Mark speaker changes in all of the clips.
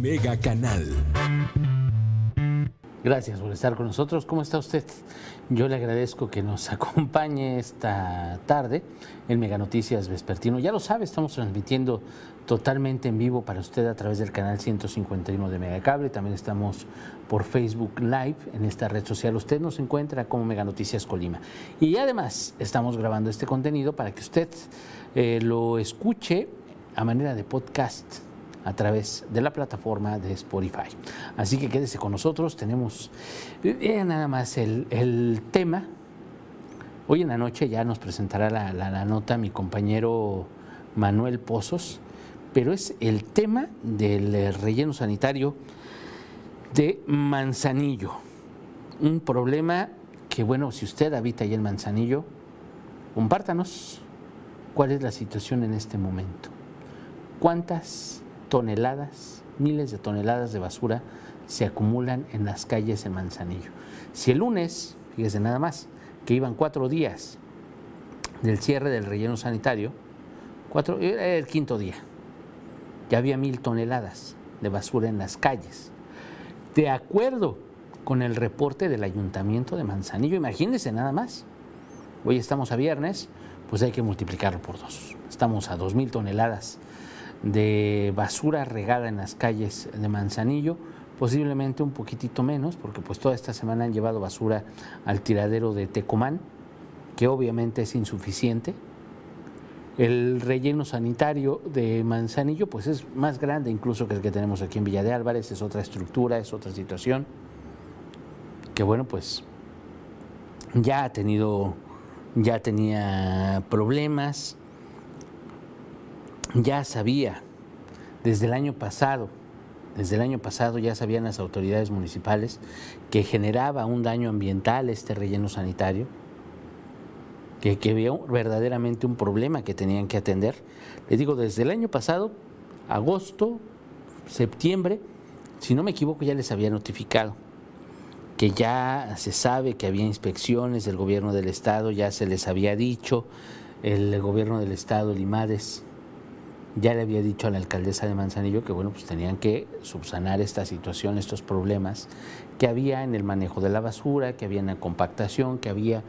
Speaker 1: Mega Canal.
Speaker 2: Gracias por estar con nosotros. ¿Cómo está usted? Yo le agradezco que nos acompañe esta tarde en Mega Noticias Vespertino. Ya lo sabe, estamos transmitiendo totalmente en vivo para usted a través del canal 151 de Megacable. También estamos por Facebook Live en esta red social. Usted nos encuentra como Mega Noticias Colima. Y además estamos grabando este contenido para que usted eh, lo escuche a manera de podcast a través de la plataforma de Spotify. Así que quédese con nosotros, tenemos eh, nada más el, tema. Hoy en la noche ya nos presentará la, la nota mi compañero Manuel Pozos, pero es el tema del relleno sanitario de Manzanillo. Un problema que, bueno, si usted habita ahí en Manzanillo, compártanos cuál es la situación en este momento. ¿Cuántas toneladas, miles de toneladas de basura se acumulan en las calles en Manzanillo. Si el lunes, fíjese nada más, que iban cuatro días del cierre del relleno sanitario, cuatro, era el quinto día, ya había mil toneladas de basura en las calles. De acuerdo con el reporte del ayuntamiento de Manzanillo, imagínense nada más. Hoy estamos a viernes, pues hay que multiplicarlo por dos. Estamos a dos mil toneladas de basura regada en las calles de Manzanillo, posiblemente un poquitito menos, porque pues toda esta semana han llevado basura al tiradero de Tecomán, que obviamente es insuficiente. El relleno sanitario de Manzanillo pues es más grande incluso que el que tenemos aquí en Villa de Álvarez, es otra estructura, es otra situación, que bueno pues ya ha tenido, ya tenía problemas, ya sabía desde el año pasado, desde el año pasado ya sabían las autoridades municipales que generaba un daño ambiental este relleno sanitario, que, que había verdaderamente un problema que tenían que atender. Les digo, desde el año pasado, agosto, septiembre, si no me equivoco, ya les había notificado que ya se sabe que había inspecciones del gobierno del estado, ya se les había dicho, el gobierno del estado, Limades, ya le había dicho a la alcaldesa de Manzanillo que bueno, pues tenían que subsanar esta situación, estos problemas que había en el manejo de la basura, que había en la compactación, que había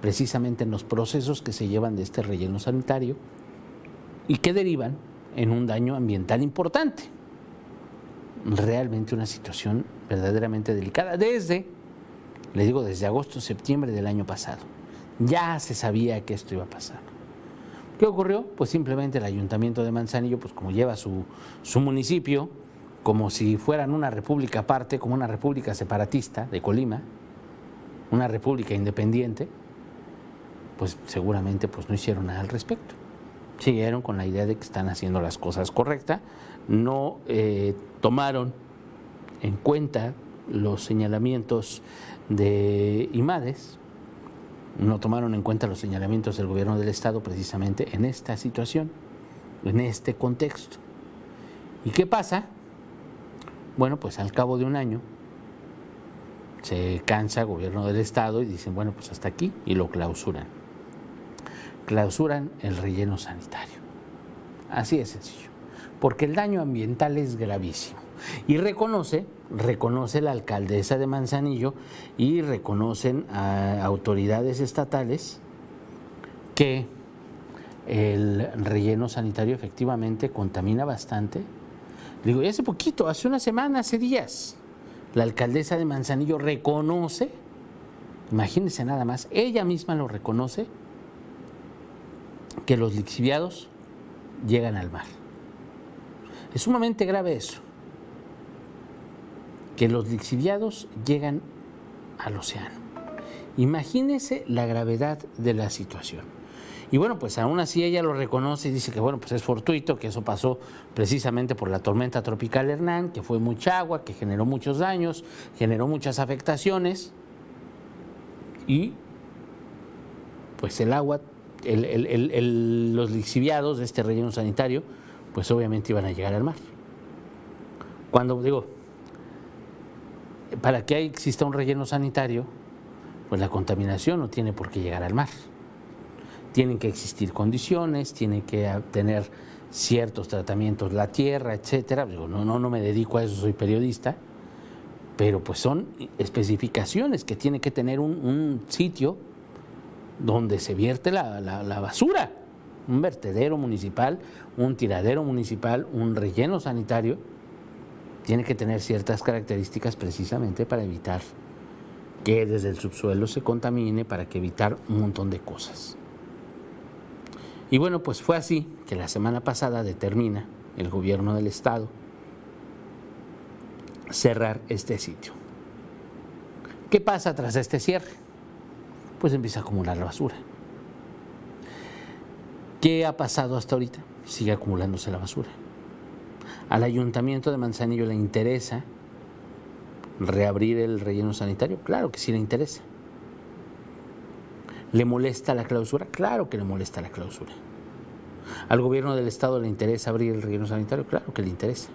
Speaker 2: precisamente en los procesos que se llevan de este relleno sanitario y que derivan en un daño ambiental importante. Realmente una situación verdaderamente delicada desde, le digo, desde agosto, septiembre del año pasado. Ya se sabía que esto iba a pasar. ¿Qué ocurrió? Pues simplemente el ayuntamiento de Manzanillo, pues como lleva su, su municipio, como si fueran una república aparte, como una república separatista de Colima, una república independiente, pues seguramente pues no hicieron nada al respecto. Siguieron con la idea de que están haciendo las cosas correctas, no eh, tomaron en cuenta los señalamientos de IMADES, no tomaron en cuenta los señalamientos del gobierno del Estado precisamente en esta situación, en este contexto. ¿Y qué pasa? Bueno, pues al cabo de un año se cansa el gobierno del Estado y dicen, bueno, pues hasta aquí y lo clausuran. Clausuran el relleno sanitario. Así de sencillo. Porque el daño ambiental es gravísimo. Y reconoce, reconoce la alcaldesa de Manzanillo y reconocen a autoridades estatales que el relleno sanitario efectivamente contamina bastante. Digo, y hace poquito, hace una semana, hace días, la alcaldesa de Manzanillo reconoce, imagínense nada más, ella misma lo reconoce, que los lixiviados llegan al mar. Es sumamente grave eso que los lixiviados llegan al océano. Imagínese la gravedad de la situación. Y bueno, pues aún así ella lo reconoce y dice que bueno, pues es fortuito, que eso pasó precisamente por la tormenta tropical Hernán, que fue mucha agua, que generó muchos daños, generó muchas afectaciones. Y pues el agua, los lixiviados de este relleno sanitario, pues obviamente iban a llegar al mar. Cuando digo, para que exista un relleno sanitario, pues la contaminación no tiene por qué llegar al mar. Tienen que existir condiciones, tiene que tener ciertos tratamientos, la tierra, etcétera. no, no, no me dedico a eso, soy periodista, pero pues son especificaciones que tiene que tener un, sitio donde se vierte la basura, un vertedero municipal, un tiradero municipal, un relleno sanitario, tiene que tener ciertas características precisamente para evitar que desde el subsuelo se contamine, para que evitar un montón de cosas. Y bueno, pues fue así que la semana pasada determina el gobierno del estado cerrar este sitio. ¿Qué pasa tras este cierre? Pues empieza a acumular la basura. ¿Qué ha pasado hasta ahorita? Sigue acumulándose la basura. Al ayuntamiento de Manzanillo le interesa reabrir el relleno sanitario. Claro que sí le interesa. ¿Le molesta la clausura? Claro que le molesta la clausura. ¿Al gobierno del estado le interesa abrir el relleno sanitario? Claro que le interesa.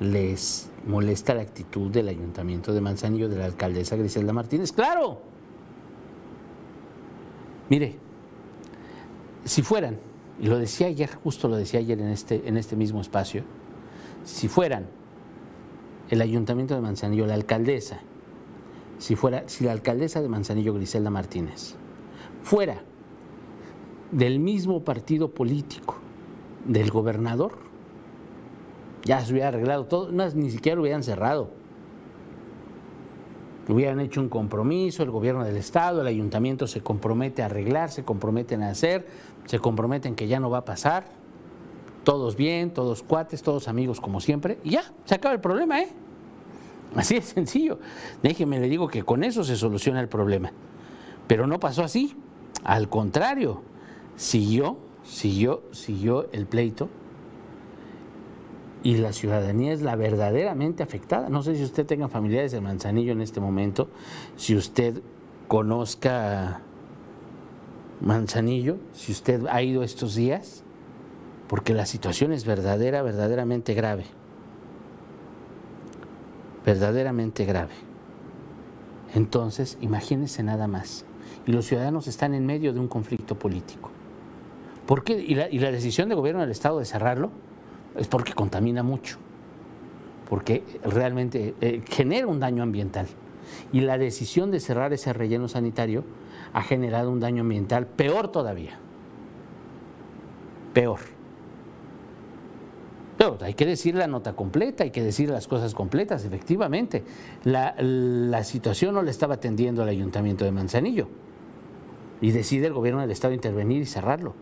Speaker 2: ¿Les molesta la actitud del ayuntamiento de Manzanillo, de la alcaldesa Griselda Martínez? Claro. Mire, si fueran, y lo decía ayer, justo lo decía ayer en este, en este mismo espacio, si fueran el ayuntamiento de Manzanillo, la alcaldesa, si, fuera, si la alcaldesa de Manzanillo, Griselda Martínez, fuera del mismo partido político del gobernador, ya se hubiera arreglado todo, ni siquiera lo hubieran cerrado. Hubieran hecho un compromiso, el gobierno del Estado, el ayuntamiento se compromete a arreglar, se comprometen a hacer, se comprometen que ya no va a pasar, todos bien, todos cuates, todos amigos como siempre, y ya, se acaba el problema, ¿eh? Así de sencillo. Déjeme, le digo que con eso se soluciona el problema. Pero no pasó así. Al contrario, siguió, siguió, siguió el pleito. Y la ciudadanía es la verdaderamente afectada. No sé si usted tenga familiares de Manzanillo en este momento, si usted conozca Manzanillo, si usted ha ido estos días, porque la situación es verdadera, verdaderamente grave verdaderamente grave. Entonces, imagínense nada más. Y los ciudadanos están en medio de un conflicto político. ¿Por qué? Y la, decisión del gobierno del Estado de cerrarlo es porque contamina mucho, porque realmente eh, genera un daño ambiental. Y la decisión de cerrar ese relleno sanitario ha generado un daño ambiental peor todavía. Peor. Pero hay que decir la nota completa, hay que decir las cosas completas, efectivamente. La, situación no le estaba atendiendo al ayuntamiento de Manzanillo y decide el gobierno del Estado intervenir y cerrarlo.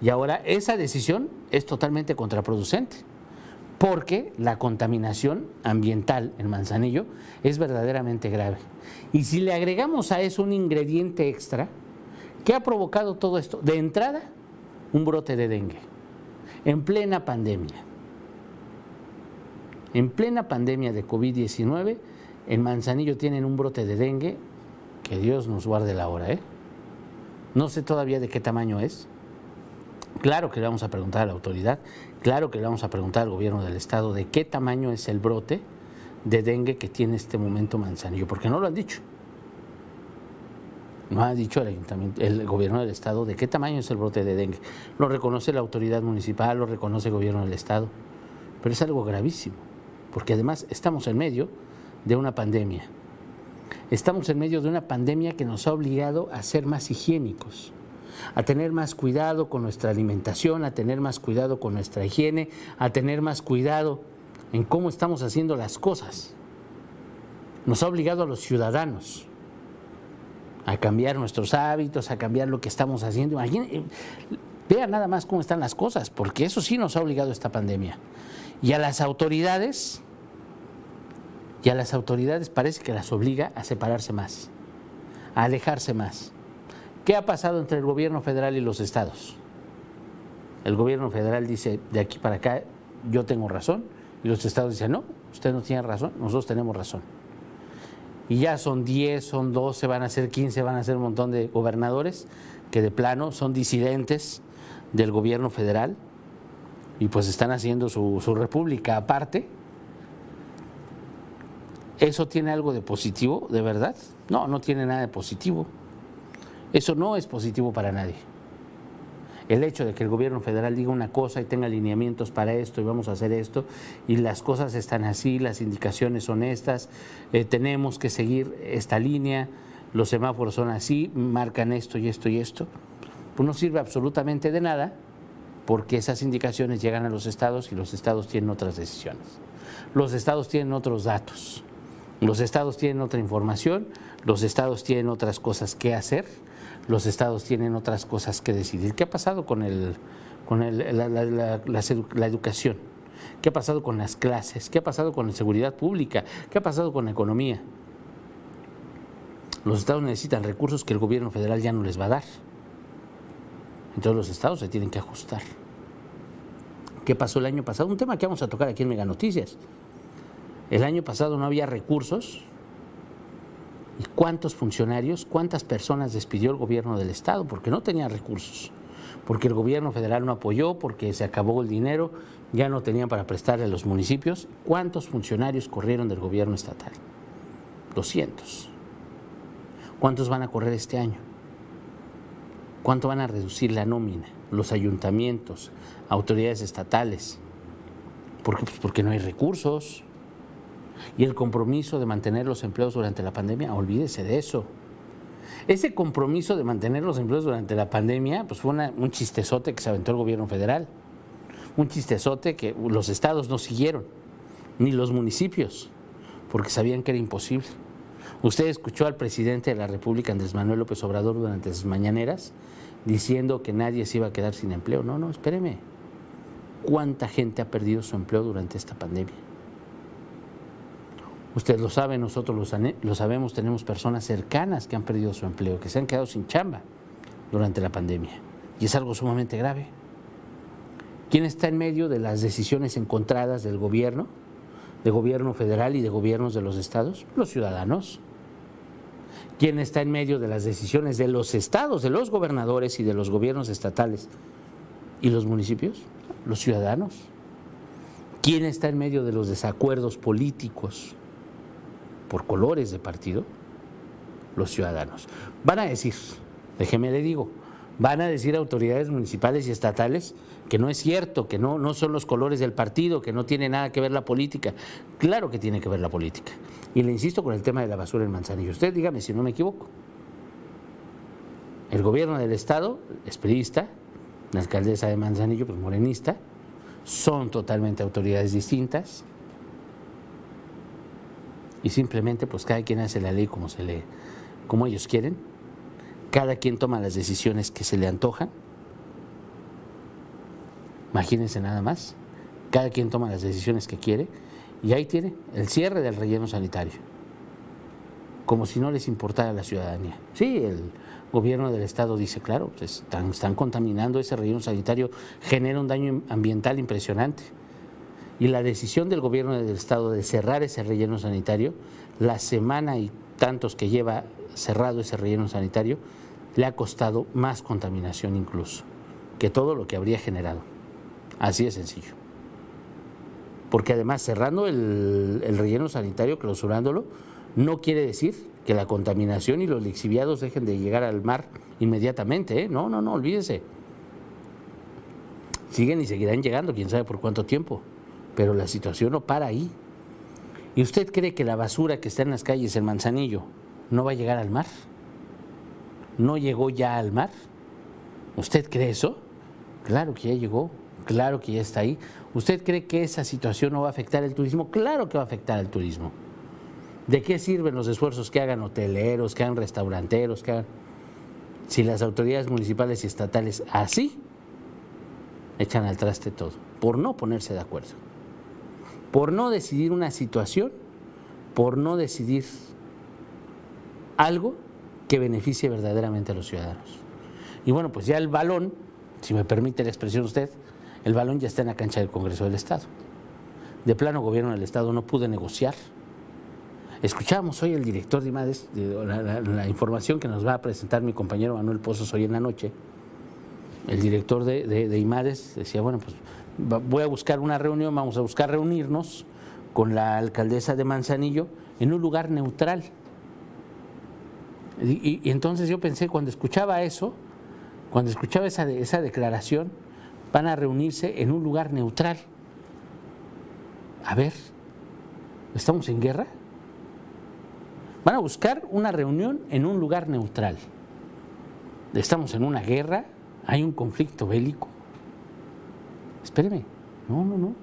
Speaker 2: Y ahora esa decisión es totalmente contraproducente, porque la contaminación ambiental en Manzanillo es verdaderamente grave. Y si le agregamos a eso un ingrediente extra, ¿qué ha provocado todo esto? De entrada, un brote de dengue, en plena pandemia. En plena pandemia de COVID-19, en Manzanillo tienen un brote de dengue, que Dios nos guarde la hora, ¿eh? No sé todavía de qué tamaño es. Claro que le vamos a preguntar a la autoridad, claro que le vamos a preguntar al gobierno del estado de qué tamaño es el brote de dengue que tiene este momento Manzanillo, porque no lo han dicho. No ha dicho el, ayuntamiento, el gobierno del estado de qué tamaño es el brote de dengue. Lo reconoce la autoridad municipal, lo reconoce el gobierno del estado, pero es algo gravísimo porque además estamos en medio de una pandemia. Estamos en medio de una pandemia que nos ha obligado a ser más higiénicos, a tener más cuidado con nuestra alimentación, a tener más cuidado con nuestra higiene, a tener más cuidado en cómo estamos haciendo las cosas. Nos ha obligado a los ciudadanos a cambiar nuestros hábitos, a cambiar lo que estamos haciendo. Imaginen, vean nada más cómo están las cosas, porque eso sí nos ha obligado esta pandemia. Y a las autoridades, y a las autoridades parece que las obliga a separarse más, a alejarse más. ¿Qué ha pasado entre el gobierno federal y los estados? El gobierno federal dice, de aquí para acá yo tengo razón, y los estados dicen, no, usted no tiene razón, nosotros tenemos razón. Y ya son 10, son 12, van a ser 15, van a ser un montón de gobernadores que de plano son disidentes del gobierno federal y pues están haciendo su, república aparte. ¿Eso tiene algo de positivo, de verdad? No, no tiene nada de positivo. Eso no es positivo para nadie. el hecho de que el gobierno federal diga una cosa y tenga lineamientos para esto y vamos a hacer esto y las cosas están así, las indicaciones son estas, eh, tenemos que seguir esta línea, los semáforos son así, marcan esto y esto y esto, pues no sirve absolutamente de nada porque esas indicaciones llegan a los estados y los estados tienen otras decisiones. Los estados tienen otros datos, los estados tienen otra información, los estados tienen otras cosas que hacer los estados tienen otras cosas que decidir. ¿Qué ha pasado con, el, con la, educación? ¿Qué ha pasado con las clases? ¿Qué ha pasado con la seguridad pública? ¿Qué ha pasado con la economía? Los estados necesitan recursos que el gobierno federal ya no les va a dar. Entonces los estados se tienen que ajustar. ¿Qué pasó el año pasado? Un tema que vamos a tocar aquí en Mega Noticias. El año pasado no había recursos ¿Y cuántos funcionarios, cuántas personas despidió el gobierno del Estado? Porque no tenía recursos, porque el gobierno federal no apoyó, porque se acabó el dinero, ya no tenían para prestarle a los municipios. ¿Cuántos funcionarios corrieron del gobierno estatal? 200. ¿Cuántos van a correr este año? ¿Cuánto van a reducir la nómina? Los ayuntamientos, autoridades estatales. ¿Por qué? Pues porque no hay recursos y el compromiso de mantener los empleos durante la pandemia, olvídese de eso. Ese compromiso de mantener los empleos durante la pandemia, pues fue un chistezote que se aventó el gobierno federal. Un chistezote que los estados no siguieron, ni los municipios, porque sabían que era imposible. Usted escuchó al presidente de la República, Andrés Manuel López Obrador, durante sus mañaneras, diciendo que nadie se iba a quedar sin empleo. No, no, espéreme. ¿Cuánta gente ha perdido su empleo durante esta pandemia? Usted lo sabe, nosotros lo, sabemos, tenemos personas cercanas que han perdido su empleo, que se han quedado sin chamba durante la pandemia. Y es algo sumamente grave. ¿Quién está en medio de las decisiones encontradas del gobierno, de gobierno federal y de gobiernos de los estados? Los ciudadanos. ¿Quién está en medio de las decisiones de los estados, de los gobernadores y de los gobiernos estatales y los municipios? Los ciudadanos. ¿Quién está en medio de los desacuerdos políticos por colores de partido, los ciudadanos. Van a decir, déjeme le digo, van a decir autoridades municipales y estatales que no es cierto, que no, no son los colores del partido, que no tiene nada que ver la política. Claro que tiene que ver la política. Y le insisto con el tema de la basura en Manzanillo. Usted dígame si no me equivoco. El gobierno del estado es la alcaldesa de Manzanillo, pues morenista, son totalmente autoridades distintas, y simplemente pues cada quien hace la ley como se le como ellos quieren. Cada quien toma las decisiones que se le antojan. Imagínense nada más. Cada quien toma las decisiones que quiere y ahí tiene el cierre del relleno sanitario. Como si no les importara a la ciudadanía. Sí, el gobierno del estado dice, claro, pues, están, están contaminando ese relleno sanitario, genera un daño ambiental impresionante y la decisión del gobierno del estado de cerrar ese relleno sanitario, la semana y tantos que lleva cerrado ese relleno sanitario, le ha costado más contaminación incluso que todo lo que habría generado. Así de sencillo. Porque además cerrando el, relleno sanitario, clausurándolo, no quiere decir que la contaminación y los lixiviados dejen de llegar al mar inmediatamente. ¿eh? No, no, no, olvídese. Siguen y seguirán llegando, quién sabe por cuánto tiempo pero la situación no para ahí. ¿Y usted cree que la basura que está en las calles, el manzanillo, no va a llegar al mar? ¿No llegó ya al mar? ¿Usted cree eso? Claro que ya llegó, claro que ya está ahí. ¿Usted cree que esa situación no va a afectar el turismo? Claro que va a afectar al turismo. ¿De qué sirven los esfuerzos que hagan hoteleros, que hagan restauranteros, que hagan... Si las autoridades municipales y estatales así echan al traste todo, por no ponerse de acuerdo por no decidir una situación, por no decidir algo que beneficie verdaderamente a los ciudadanos. Y bueno, pues ya el balón, si me permite la expresión usted, el balón ya está en la cancha del Congreso del Estado. De plano gobierno del Estado no pude negociar. Escuchamos hoy el director de IMADES, la, información que nos va a presentar mi compañero Manuel Pozos hoy en la noche. El director de, de IMADES decía, bueno, pues voy a buscar una reunión, vamos a buscar reunirnos con la alcaldesa de Manzanillo en un lugar neutral. Y, entonces yo pensé, cuando escuchaba eso, cuando escuchaba esa, esa declaración, van a reunirse en un lugar neutral. A ver, ¿estamos en guerra? Van a buscar una reunión en un lugar neutral. Estamos en una guerra, hay un conflicto bélico. Espéreme, no, no, no.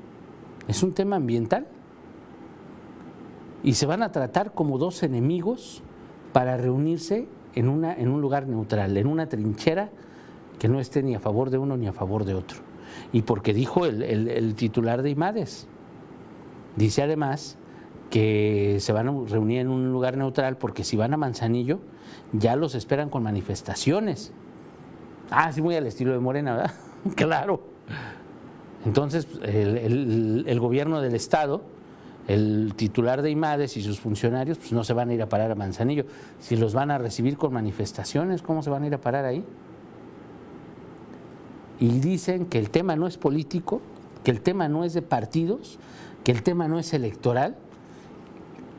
Speaker 2: Es un tema ambiental. Y se van a tratar como dos enemigos para reunirse en, una, en un lugar neutral, en una trinchera que no esté ni a favor de uno ni a favor de otro. Y porque dijo el, titular de IMADES, dice además que se van a reunir en un lugar neutral porque si van a Manzanillo ya los esperan con manifestaciones. Ah, sí, muy al estilo de Morena, ¿verdad? claro. Entonces, el, gobierno del Estado, el titular de IMADES y sus funcionarios, pues no se van a ir a parar a Manzanillo. Si los van a recibir con manifestaciones, ¿cómo se van a ir a parar ahí? y dicen que el tema no es político, que el tema no es de partidos, que el tema no es electoral,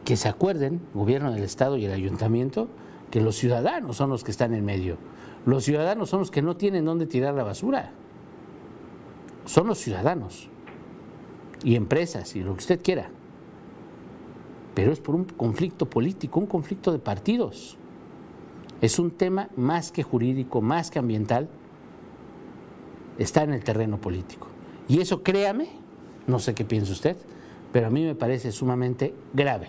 Speaker 2: que se acuerden, gobierno del Estado y el ayuntamiento, que los ciudadanos son los que están en medio. Los ciudadanos son los que no tienen dónde tirar la basura. Son los ciudadanos y empresas y lo que usted quiera. Pero es por un conflicto político, un conflicto de partidos. Es un tema más que jurídico, más que ambiental, está en el terreno político. Y eso, créame, no sé qué piensa usted, pero a mí me parece sumamente grave.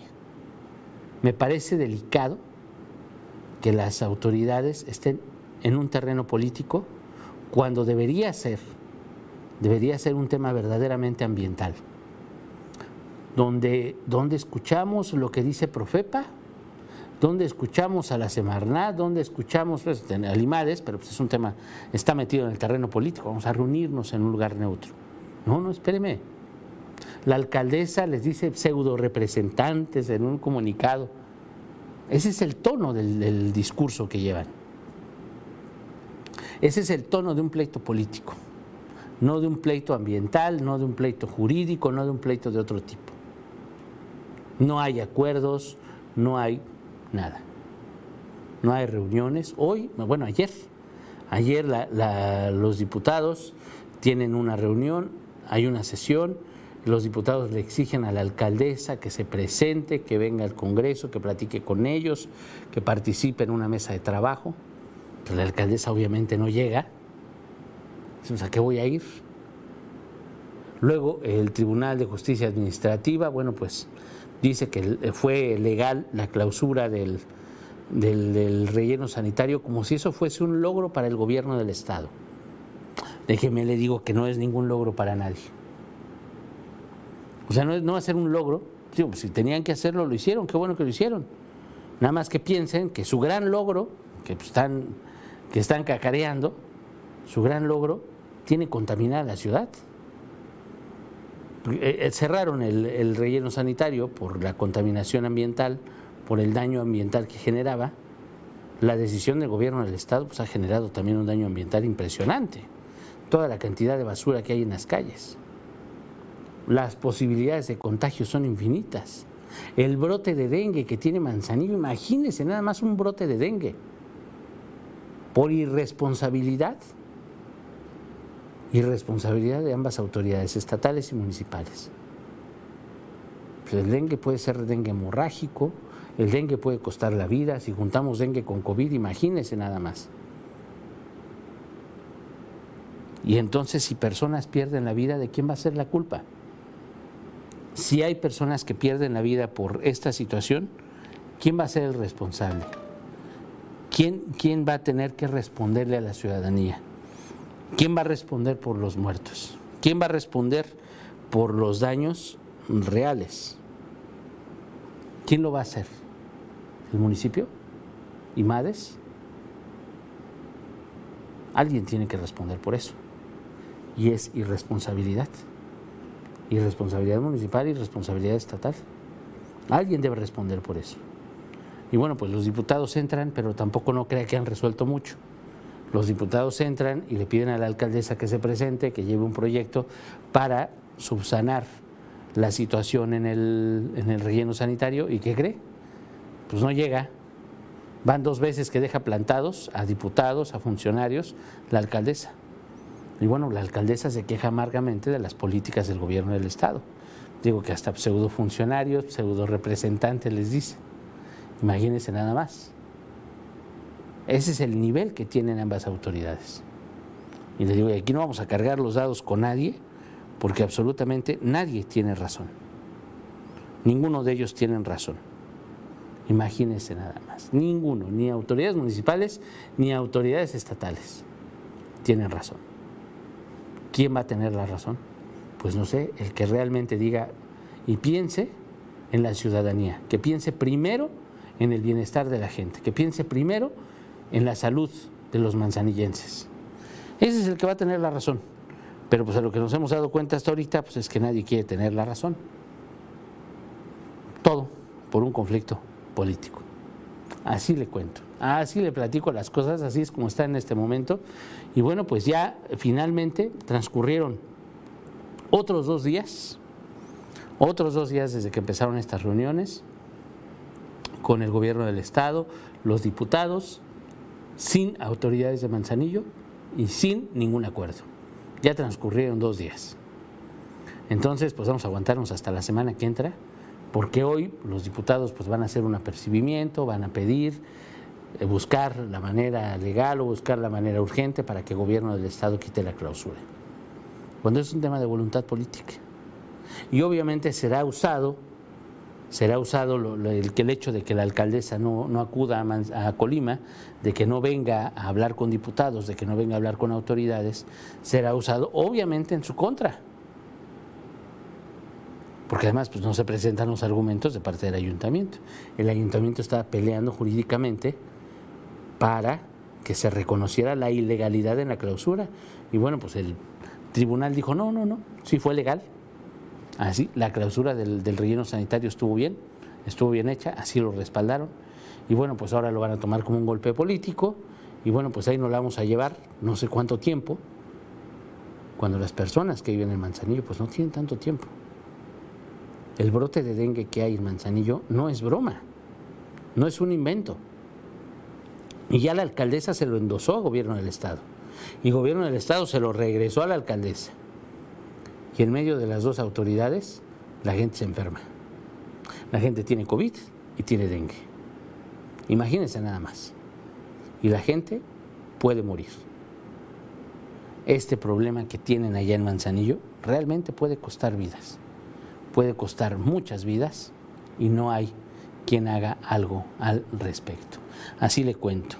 Speaker 2: Me parece delicado que las autoridades estén en un terreno político cuando debería ser, debería ser un tema verdaderamente ambiental, donde, escuchamos lo que dice Profepa, donde escuchamos a la Semarnat, donde escuchamos pues, a Limares, pero pues es un tema, está metido en el terreno político, vamos a reunirnos en un lugar neutro. No, no, espéreme. La alcaldesa les dice pseudo representantes en un comunicado. Ese es el tono del discurso que llevan. Ese es el tono de un pleito político, no de un pleito ambiental, no de un pleito jurídico, no de un pleito de otro tipo. No hay acuerdos, no hay nada. No hay reuniones. Hoy, bueno, ayer, ayer los diputados tienen una reunión, hay una sesión, los diputados le exigen a la alcaldesa que se presente, que venga al Congreso, que platique con ellos, que participe en una mesa de trabajo. Pero la alcaldesa obviamente no llega. ¿A qué voy a ir? Luego el Tribunal de Justicia Administrativa, bueno, pues dice que fue legal la clausura del, relleno sanitario como si eso fuese un logro para el gobierno del Estado. Déjeme le digo que no es ningún logro para nadie. O sea, no, va a ser un logro. Pues, si tenían que hacerlo, lo hicieron. Qué bueno que lo hicieron. Nada más que piensen que su gran logro, que están, que están cacareando, su gran logro tiene contaminada la ciudad. Eh, eh, cerraron el, relleno sanitario por la contaminación ambiental, por el daño ambiental que generaba, la decisión del gobierno del Estado pues, ha generado también un daño ambiental impresionante. Toda la cantidad de basura que hay en las calles. Las posibilidades de contagio son infinitas. El brote de dengue que tiene Manzanillo, imagínense nada más un brote de dengue. Por irresponsabilidad y responsabilidad de ambas autoridades, estatales y municipales. Pues el dengue puede ser dengue hemorrágico, el dengue puede costar la vida, si juntamos dengue con COVID, imagínense nada más. Y entonces si personas pierden la vida, ¿de quién va a ser la culpa? Si hay personas que pierden la vida por esta situación, ¿quién va a ser el responsable? ¿Quién, quién va a tener que responderle a la ciudadanía? ¿Quién va a responder por los muertos? ¿Quién va a responder por los daños reales? ¿Quién lo va a hacer? ¿El municipio? ¿IMADES? Alguien tiene que responder por eso. Y es irresponsabilidad. Irresponsabilidad municipal y responsabilidad estatal. Alguien debe responder por eso. Y bueno, pues los diputados entran, pero tampoco no crea que han resuelto mucho. Los diputados entran y le piden a la alcaldesa que se presente, que lleve un proyecto para subsanar la situación en el, en el relleno sanitario. ¿Y qué cree? Pues no llega. Van dos veces que deja plantados a diputados, a funcionarios, la alcaldesa. Y bueno, la alcaldesa se queja amargamente de las políticas del gobierno del Estado. Digo que hasta pseudo funcionarios, pseudo representantes les dice. Imagínense nada más. Ese es el nivel que tienen ambas autoridades. Y les digo, aquí no vamos a cargar los dados con nadie, porque absolutamente nadie tiene razón. Ninguno de ellos tienen razón. Imagínense nada más. Ninguno, ni autoridades municipales ni autoridades estatales tienen razón. ¿Quién va a tener la razón? Pues no sé, el que realmente diga y piense en la ciudadanía, que piense primero en el bienestar de la gente, que piense primero en la salud de los manzanillenses. Ese es el que va a tener la razón. Pero pues a lo que nos hemos dado cuenta hasta ahorita, pues es que nadie quiere tener la razón. Todo por un conflicto político. Así le cuento, así le platico las cosas, así es como está en este momento. Y bueno, pues ya finalmente transcurrieron otros dos días, otros dos días desde que empezaron estas reuniones con el gobierno del Estado, los diputados, sin autoridades de Manzanillo y sin ningún acuerdo. Ya transcurrieron dos días. Entonces, pues vamos a aguantarnos hasta la semana que entra porque hoy los diputados pues, van a hacer un apercibimiento, van a pedir eh, buscar la manera legal o buscar la manera urgente para que el gobierno del Estado quite la clausura. Cuando es un tema de voluntad política. Y obviamente será usado, será usado el, el hecho de que la alcaldesa no, no acuda a, a, Colima, de que no venga a hablar con diputados, de que no venga a hablar con autoridades, será usado obviamente en su contra porque además pues, no se presentan los argumentos de parte del ayuntamiento. El ayuntamiento está peleando jurídicamente para que se reconociera la ilegalidad en la clausura. Y bueno, pues el tribunal dijo, no, no, no, sí fue legal. Así, la clausura del, relleno sanitario estuvo bien, estuvo bien hecha, así lo respaldaron. Y bueno, pues ahora lo van a tomar como un golpe político. Y bueno, pues ahí nos la vamos a llevar no sé cuánto tiempo, cuando las personas que viven en Manzanillo pues no tienen tanto tiempo el brote de dengue que hay en Manzanillo no es broma, no es un invento. Y ya la alcaldesa se lo endosó al gobierno del Estado. Y gobierno del Estado se lo regresó a la alcaldesa. Y en medio de las dos autoridades, la gente se enferma. La gente tiene COVID y tiene dengue. Imagínense nada más. Y la gente puede morir. Este problema que tienen allá en Manzanillo realmente puede costar vidas puede costar muchas vidas y no hay quien haga algo al respecto. Así le cuento.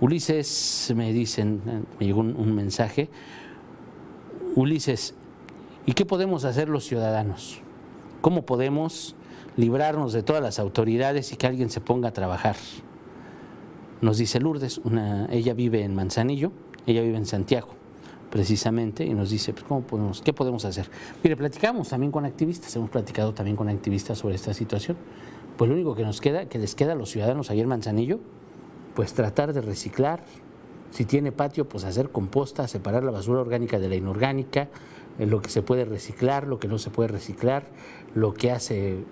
Speaker 2: Ulises, me dicen, me llegó un, mensaje, Ulises, ¿y qué podemos hacer los ciudadanos? ¿Cómo podemos librarnos de todas las autoridades y que alguien se ponga a trabajar? Nos dice Lourdes, ella vive en Manzanillo, ella vive en Santiago precisamente y nos dice, pues, ¿cómo podemos, ¿qué podemos hacer? Mire, platicamos también con activistas, hemos platicado también con activistas sobre esta situación. Pues lo único que nos queda, que les queda a los ciudadanos ayer en Manzanillo, pues tratar de reciclar, si tiene patio, pues hacer composta, separar la basura orgánica de la inorgánica, lo que se puede reciclar, lo que no se puede reciclar, lo que hace,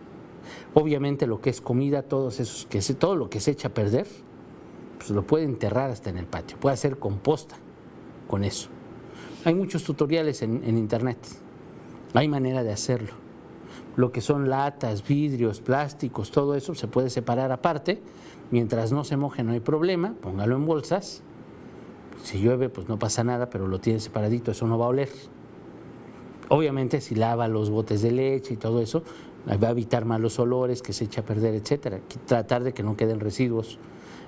Speaker 2: obviamente lo que es comida, todos esos, que se, todo lo que se echa a perder, pues lo puede enterrar hasta en el patio, puede hacer composta con eso. Hay muchos tutoriales en, internet, hay manera de hacerlo. Lo que son latas, vidrios, plásticos, todo eso se puede separar aparte. Mientras no se moje no hay problema, póngalo en bolsas. Si llueve pues no pasa nada, pero lo tiene separadito, eso no va a oler. Obviamente si lava los botes de leche y todo eso, va a evitar malos olores, que se eche a perder, etcétera. Tratar de que no queden residuos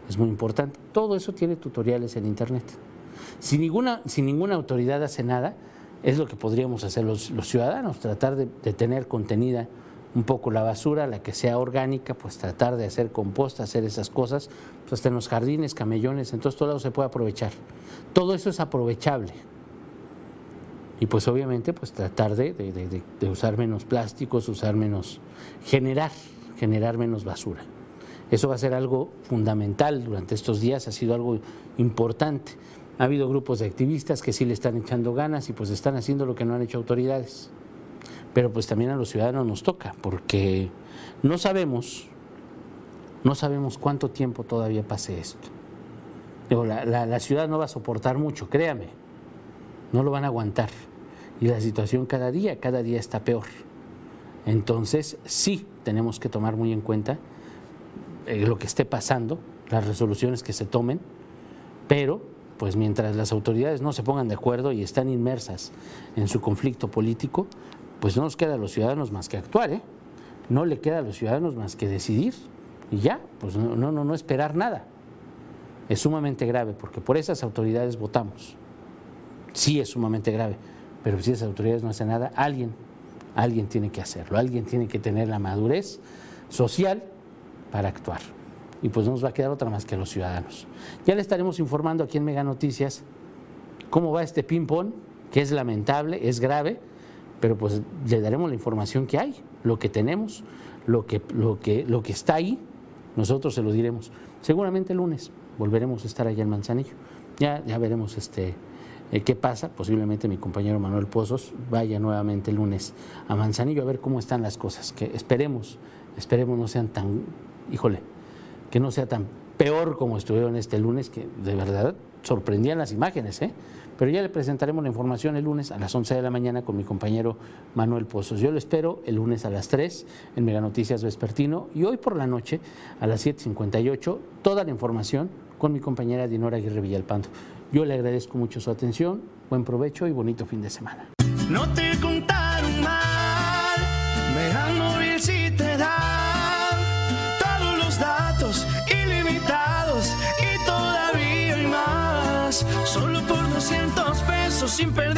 Speaker 2: es muy importante. Todo eso tiene tutoriales en internet. Si ninguna, si ninguna autoridad hace nada, es lo que podríamos hacer los, ciudadanos, tratar de, tener contenida un poco la basura, la que sea orgánica, pues tratar de hacer composta, hacer esas cosas, pues hasta en los jardines, camellones, en todos lados se puede aprovechar. Todo eso es aprovechable. Y pues obviamente pues tratar de, de usar menos plásticos, usar menos, generar, generar menos basura. Eso va a ser algo fundamental durante estos días, ha sido algo importante. Ha habido grupos de activistas que sí le están echando ganas y pues están haciendo lo que no han hecho autoridades. Pero pues también a los ciudadanos nos toca, porque no sabemos, No sabemos cuánto tiempo todavía pase esto. la, la ciudad no va a soportar mucho, créame. No lo van a aguantar. Y la situación cada día, cada día está peor. Entonces, sí tenemos que tomar muy en cuenta eh, lo que esté pasando, las resoluciones que se tomen, pero pues mientras las autoridades no se pongan de acuerdo y están inmersas en su conflicto político, pues no nos queda a los ciudadanos más que actuar, ¿eh? No le queda a los ciudadanos más que decidir y ya, pues no, no, no esperar nada. Es sumamente grave porque por esas autoridades votamos. Sí es sumamente grave, pero si esas autoridades no hacen nada, alguien, alguien tiene que hacerlo, alguien tiene que tener la madurez social para actuar. Y pues no nos va a quedar otra más que los ciudadanos. Ya le estaremos informando aquí en Mega Noticias cómo va este ping-pong, que es lamentable, es grave, pero pues le daremos la información que hay, lo que tenemos, lo que, lo que, lo que está ahí, nosotros se lo diremos. Seguramente el lunes volveremos a estar allá en Manzanillo. Ya, ya veremos este, qué pasa. Posiblemente mi compañero Manuel Pozos vaya nuevamente el lunes a Manzanillo a ver cómo están las cosas. Que esperemos, esperemos no sean tan, híjole, que no sea tan peor como estuvieron este lunes, que de verdad sorprendían las imágenes, ¿eh? Pero ya le presentaremos la información el lunes a las 11 de la mañana con mi compañero Manuel Pozos. Yo lo espero el lunes a las 3 en Mega Noticias Vespertino y hoy por la noche a las 7.58 toda la información con mi compañera Dinora Aguirre Villalpando. Yo le agradezco mucho su atención, buen provecho y bonito fin de semana.
Speaker 1: No te contaron mal, móvil si te dan todos los datos ilimitados y todavía hay más. Solo por 200 pesos sin perder